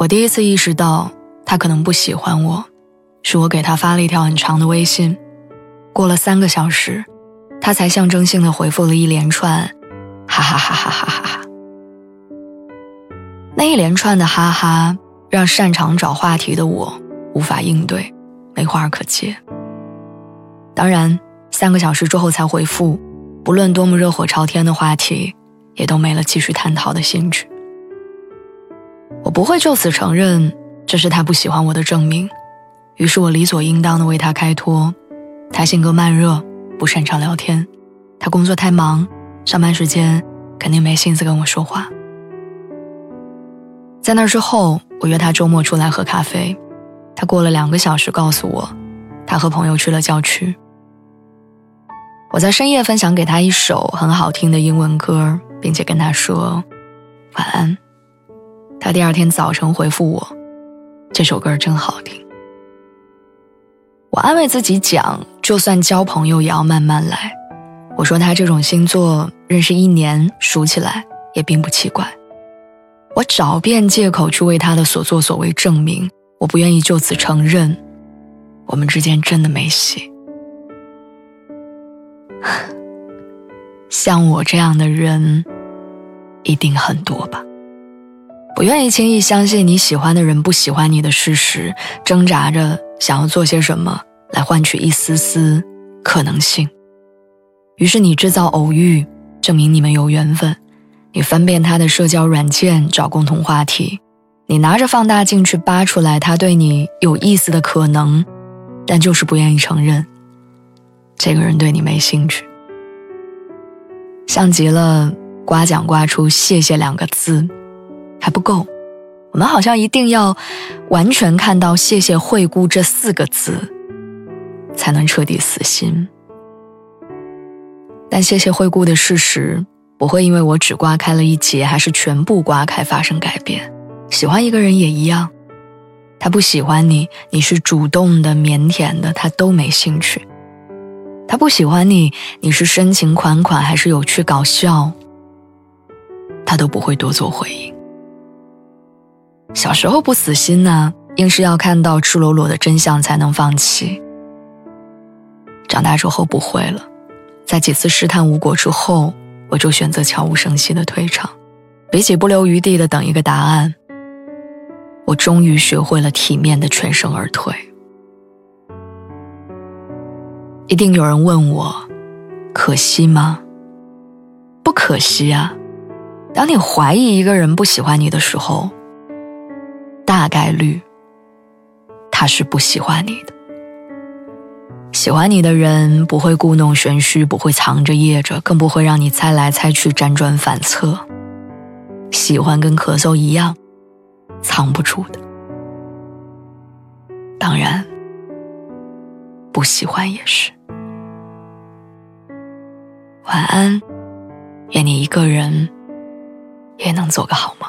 我第一次意识到他可能不喜欢我，是我给他发了一条很长的微信。过了三个小时，他才象征性的回复了一连串“哈哈哈哈哈哈哈”。那一连串的哈哈，让擅长找话题的我无法应对，没话可接。当然，三个小时之后才回复，不论多么热火朝天的话题，也都没了继续探讨的兴趣。我不会就此承认这是他不喜欢我的证明，于是我理所应当的为他开脱。他性格慢热，不擅长聊天，他工作太忙，上班时间肯定没心思跟我说话。在那之后，我约他周末出来喝咖啡，他过了两个小时告诉我，他和朋友去了郊区。我在深夜分享给他一首很好听的英文歌，并且跟他说晚安。他第二天早晨回复我：“这首歌真好听。”我安慰自己讲：“就算交朋友也要慢慢来。”我说他这种星座认识一年数起来也并不奇怪。我找遍借口去为他的所作所为证明，我不愿意就此承认我们之间真的没戏。像我这样的人一定很多吧。不愿意轻易相信你喜欢的人不喜欢你的事实，挣扎着想要做些什么来换取一丝丝可能性。于是你制造偶遇，证明你们有缘分；你翻遍他的社交软件找共同话题；你拿着放大镜去扒出来他对你有意思的可能，但就是不愿意承认这个人对你没兴趣。像极了刮奖刮出“谢谢”两个字。还不够，我们好像一定要完全看到“谢谢惠顾”这四个字，才能彻底死心。但“谢谢惠顾”的事实不会因为我只刮开了一截，还是全部刮开发生改变。喜欢一个人也一样，他不喜欢你，你是主动的、腼腆的，他都没兴趣；他不喜欢你，你是深情款款还是有趣搞笑，他都不会多做回应。小时候不死心呢，硬是要看到赤裸裸的真相才能放弃。长大之后不会了，在几次试探无果之后，我就选择悄无声息的退场。比起不留余地的等一个答案，我终于学会了体面的全身而退。一定有人问我，可惜吗？不可惜啊。当你怀疑一个人不喜欢你的时候。大概率，他是不喜欢你的。喜欢你的人不会故弄玄虚，不会藏着掖着，更不会让你猜来猜去、辗转反侧。喜欢跟咳嗽一样，藏不住的。当然，不喜欢也是。晚安，愿你一个人也能做个好梦。